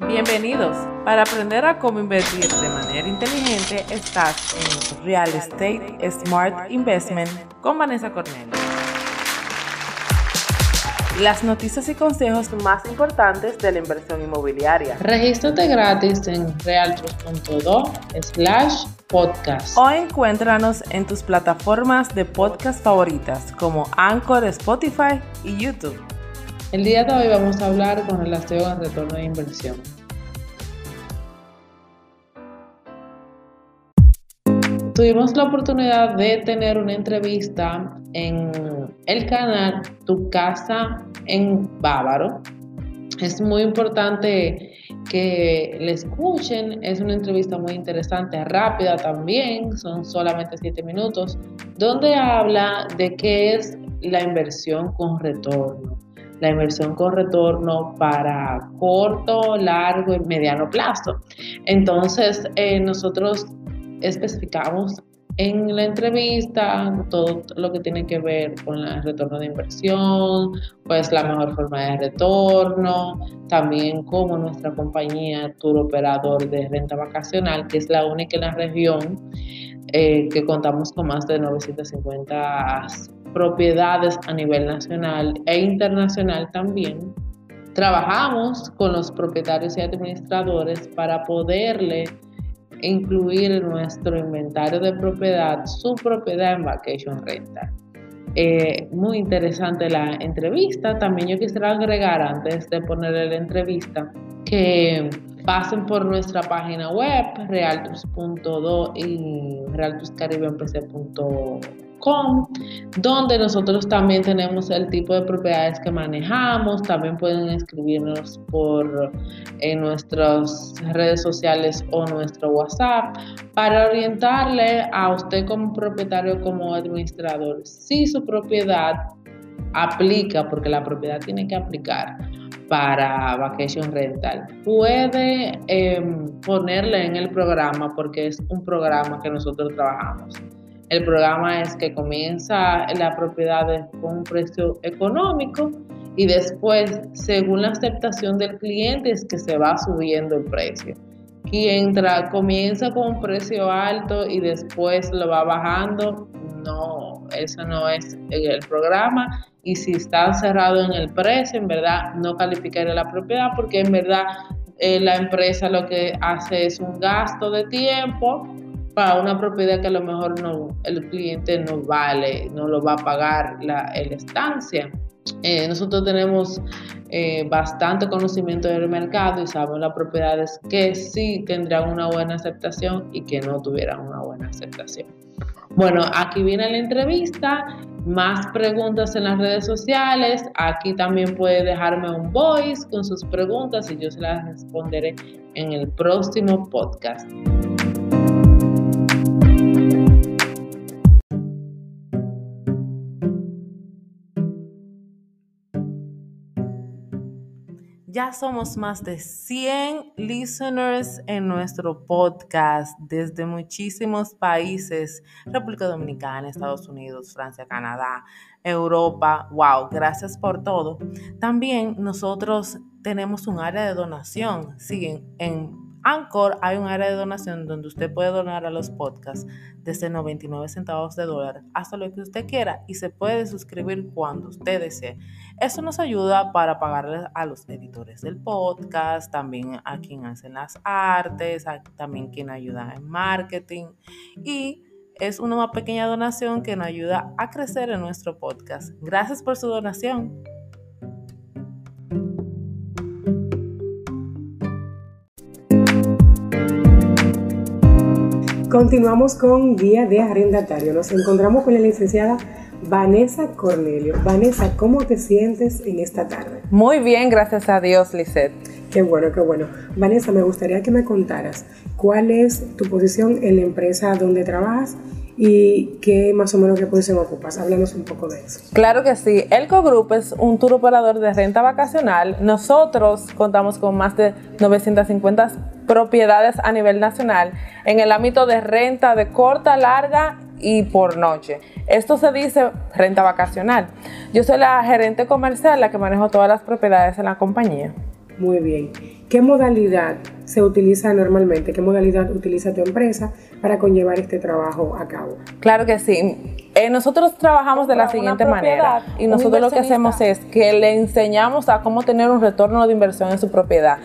Bienvenidos. Para aprender a cómo invertir de manera inteligente, estás en Real Estate Smart Investment con Vanessa Cornelio. Las noticias y consejos más importantes de la inversión inmobiliaria. Regístrate gratis en realtros.do slash podcast. O encuéntranos en tus plataformas de podcast favoritas como Anchor, Spotify y YouTube. El día de hoy vamos a hablar con relación al retorno de inversión. Tuvimos la oportunidad de tener una entrevista en el canal Tu Casa en Bávaro. Es muy importante que le escuchen. Es una entrevista muy interesante, rápida también, son solamente siete minutos, donde habla de qué es la inversión con retorno la inversión con retorno para corto, largo y mediano plazo. Entonces, eh, nosotros especificamos en la entrevista todo lo que tiene que ver con el retorno de inversión, pues la mejor forma de retorno, también como nuestra compañía tour operador de renta vacacional, que es la única en la región eh, que contamos con más de 950 propiedades a nivel nacional e internacional también. Trabajamos con los propietarios y administradores para poderle incluir en nuestro inventario de propiedad su propiedad en Vacation Rental. Eh, muy interesante la entrevista. También yo quisiera agregar antes de ponerle la entrevista que pasen por nuestra página web realtus.do y realtuscaribempc.com donde nosotros también tenemos el tipo de propiedades que manejamos. También pueden escribirnos por en nuestras redes sociales o nuestro WhatsApp para orientarle a usted como propietario, como administrador, si su propiedad aplica, porque la propiedad tiene que aplicar para Vacation Rental. Puede em, ponerle en el programa porque es un programa que nosotros trabajamos. El programa es que comienza la propiedad con un precio económico y después, según la aceptación del cliente, es que se va subiendo el precio. Quien comienza con un precio alto y después lo va bajando, no, eso no es el programa. Y si está cerrado en el precio, en verdad no calificaría la propiedad porque en verdad eh, la empresa lo que hace es un gasto de tiempo para una propiedad que a lo mejor no, el cliente no vale, no lo va a pagar la, estancia. Eh, nosotros tenemos eh, bastante conocimiento del mercado y sabemos las propiedades que sí tendrán una buena aceptación y que no tuvieran una buena aceptación. Bueno, aquí viene la entrevista, más preguntas en las redes sociales, aquí también puede dejarme un voice con sus preguntas y yo se las responderé en el próximo podcast. Ya somos más de 100 listeners en nuestro podcast desde muchísimos países, República Dominicana, Estados Unidos, Francia, Canadá, Europa. Wow, gracias por todo. También nosotros tenemos un área de donación. Siguen en Anchor hay un área de donación donde usted puede donar a los podcasts desde 99 centavos de dólar hasta lo que usted quiera y se puede suscribir cuando usted desee. Eso nos ayuda para pagarle a los editores del podcast, también a quien hacen las artes, también quien ayuda en marketing y es una pequeña donación que nos ayuda a crecer en nuestro podcast. Gracias por su donación. Continuamos con Guía de Arrendatario. Nos encontramos con la licenciada Vanessa Cornelio. Vanessa, ¿cómo te sientes en esta tarde? Muy bien, gracias a Dios, Lisette. Qué bueno, qué bueno. Vanessa, me gustaría que me contaras cuál es tu posición en la empresa donde trabajas y qué más o menos qué posición ocupas. Háblanos un poco de eso. Claro que sí. Elco Group es un tour operador de renta vacacional. Nosotros contamos con más de 950 propiedades a nivel nacional en el ámbito de renta de corta, larga y por noche. Esto se dice renta vacacional. Yo soy la gerente comercial, la que manejo todas las propiedades en la compañía. Muy bien. ¿Qué modalidad se utiliza normalmente? ¿Qué modalidad utiliza tu empresa para conllevar este trabajo a cabo? Claro que sí. Eh, nosotros trabajamos de la siguiente manera y nosotros lo que hacemos es que le enseñamos a cómo tener un retorno de inversión en su propiedad.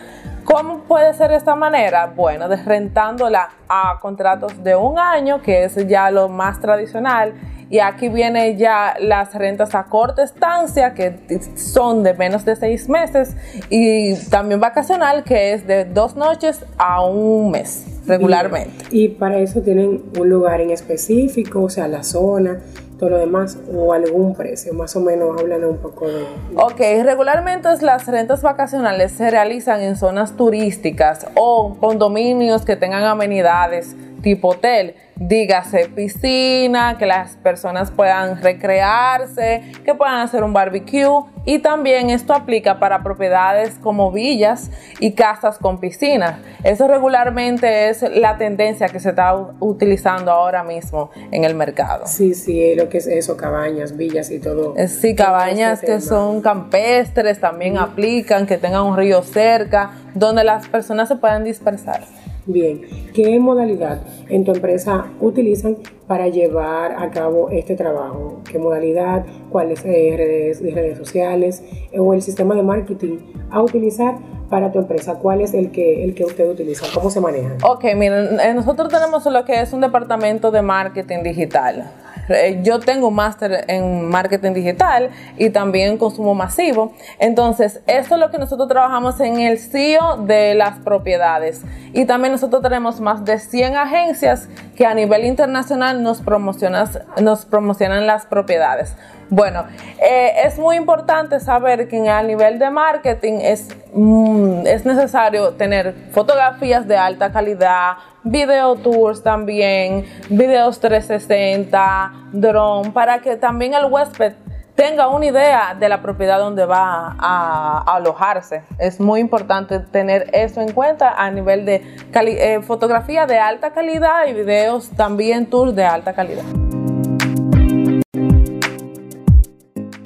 ¿Cómo puede ser de esta manera? Bueno, rentándola a contratos de un año, que es ya lo más tradicional, y aquí viene ya las rentas a corta estancia, que son de menos de seis meses, y también vacacional, que es de dos noches a un mes regularmente. Y, para eso tienen un lugar en específico, o sea, la zona, todo lo demás, o algún precio, más o menos hablando un poco de... Ok, regularmente las rentas vacacionales se realizan en zonas turísticas o condominios que tengan amenidades tipo hotel dígase piscina, que las personas puedan recrearse, que puedan hacer un barbecue y también esto aplica para propiedades como villas y casas con piscina. Eso regularmente es la tendencia que se está utilizando ahora mismo en el mercado. Sí, sí, lo que es eso, cabañas, villas y todo. Eh, sí, cabañas este que son campestres también aplican, que tengan un río cerca, donde las personas se puedan dispersar. Bien, ¿qué modalidad en tu empresa utilizan para llevar a cabo este trabajo? ¿Qué modalidad? ¿Cuáles eh, redes, redes sociales o el sistema de marketing a utilizar para tu empresa? ¿Cuál es el que, el que usted utiliza? ¿Cómo se maneja? Ok, miren, eh, nosotros tenemos lo que es un departamento de marketing digital. Eh, yo tengo un máster en marketing digital y también consumo masivo. Entonces, esto es lo que nosotros trabajamos en el CEO de las propiedades. Y también nosotros tenemos más de 100 agencias que a nivel internacional nos, nos promocionan las propiedades. Bueno, eh, es muy importante saber que a nivel de marketing es, mm, es necesario tener fotografías de alta calidad, video tours también, videos 360, drone, para que también el huésped tenga una idea de la propiedad donde va a, alojarse. Es muy importante tener eso en cuenta a nivel de eh, fotografía de alta calidad y videos también tours de alta calidad.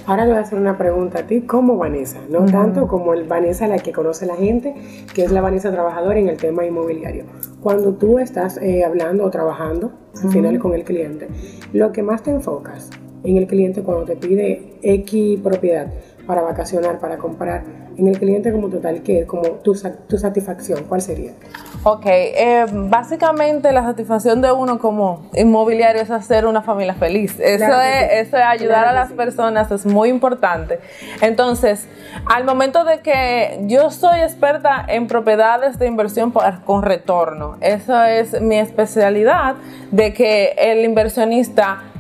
Ahora le voy a hacer una pregunta a ti como Vanessa, no tanto como el Vanessa la que conoce la gente, que es la Vanessa trabajadora en el tema inmobiliario. Cuando tú estás eh, hablando o trabajando al final con el cliente, lo que más te enfocas en el cliente cuando te pide X propiedad para vacacionar, para comprar, en el cliente como total, ¿qué es como tu, tu satisfacción? ¿Cuál sería? Ok, eh, básicamente la satisfacción de uno como inmobiliario es hacer una familia feliz. Eso, es, eso es ayudar a las personas, es muy importante. Entonces, al momento de que yo soy experta en propiedades de inversión con retorno, eso es mi especialidad, de que el inversionista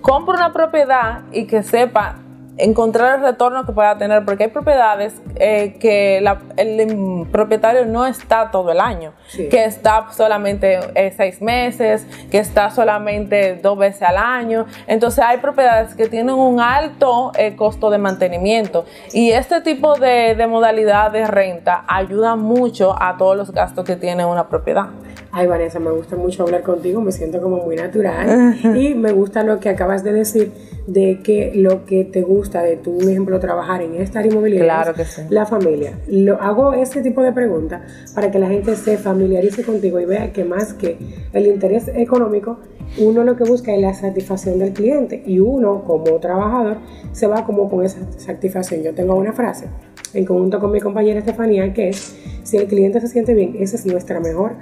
compre una propiedad y que sepa encontrar el retorno que pueda tener, porque hay propiedades eh, que el propietario no está todo el año, que está solamente eh, seis meses, que está solamente dos veces al año. Entonces hay propiedades que tienen un alto eh, costo de mantenimiento y este tipo de, de modalidad de renta ayuda mucho a todos los gastos que tiene una propiedad. Ay, Vanessa, me gusta mucho hablar contigo, me siento como muy natural y me gusta lo que acabas de decir de que lo que te gusta de tu, ejemplo, trabajar en esta área inmobiliaria claro que sí. la familia. Lo, hago ese tipo de preguntas para que la gente se familiarice contigo y vea que más que el interés económico, uno lo que busca es la satisfacción del cliente y uno como trabajador se va como con esa satisfacción. Yo tengo una frase en conjunto con mi compañera Estefanía que es, si el cliente se siente bien, esa es nuestra mejor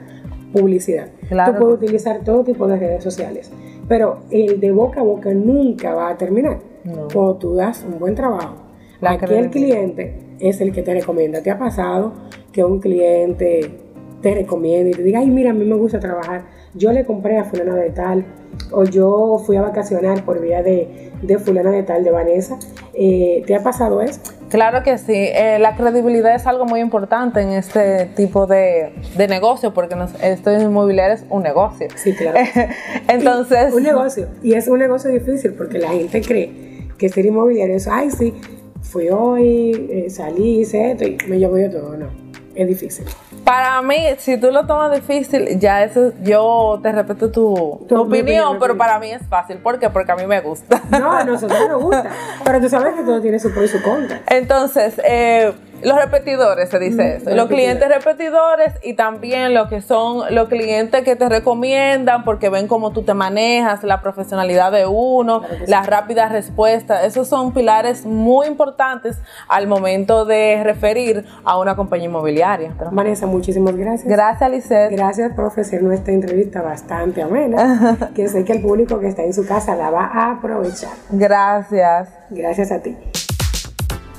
publicidad. Tú puedes utilizar todo tipo de redes sociales, pero el de boca a boca nunca va a terminar. Cuando tú das un buen trabajo, aquí el cliente es el que te recomienda. ¿Te ha pasado que un cliente te recomienda y te diga, ay, mira, a mí me gusta trabajar, yo le compré a fulana de tal, o yo fui a vacacionar por vía de, de fulana de tal, de Vanessa? Eh, ¿Te ha pasado eso? Claro que sí, eh, la credibilidad es algo muy importante en este tipo de, de negocio, porque nos, esto inmobiliario es un negocio. Sí, claro. Entonces... un negocio, y es un negocio difícil porque la gente cree que ser inmobiliario es, ay, sí, fui hoy, eh, salí, hice esto y me llevo yo todo, no, es difícil. Para mí, si tú lo tomas difícil, ya eso, yo te respeto tu, tu, opinión, pero para mí es fácil. ¿Por qué? Porque a mí me gusta. No, a nosotros nos gusta. Pero tú sabes que todo tiene su pro y su contra. Entonces, eh, Los repetidores, se dice eso. Los clientes repetidores y también lo que son los clientes que te recomiendan porque ven cómo tú te manejas, la profesionalidad de uno, las rápidas respuestas. Esos son pilares muy importantes al momento de referir a una compañía inmobiliaria. Vanessa, muchísimas gracias. Gracias, Lisette. Gracias por ofrecer nuestra entrevista bastante amena, que sé que el público que está en su casa la va a aprovechar. Gracias. Gracias a ti.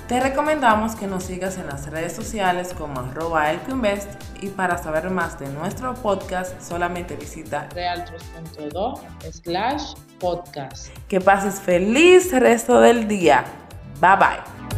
Te recomendamos que nos sigas en las redes sociales como arroba elcoinvest y para saber más de nuestro podcast solamente visita realtros.do slash podcast. Que pases feliz resto del día. Bye bye.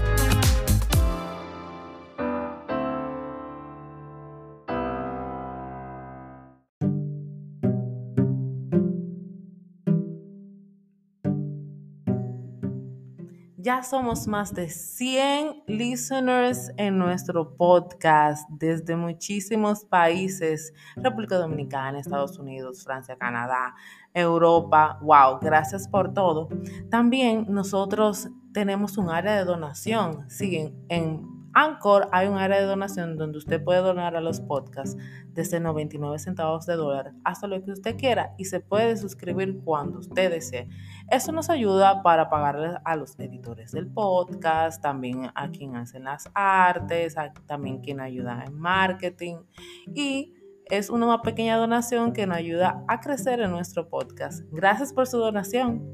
Ya somos más de 100 listeners en nuestro podcast desde muchísimos países, República Dominicana, Estados Unidos, Francia, Canadá, Europa. Wow, gracias por todo. También nosotros tenemos un área de donación. Siguen en Anchor hay un área de donación donde usted puede donar a los podcasts desde 99 centavos de dólar hasta lo que usted quiera y se puede suscribir cuando usted desee. Eso nos ayuda para pagarle a los editores del podcast, también a quien hacen las artes, también quien ayuda en marketing y es una pequeña donación que nos ayuda a crecer en nuestro podcast. Gracias por su donación.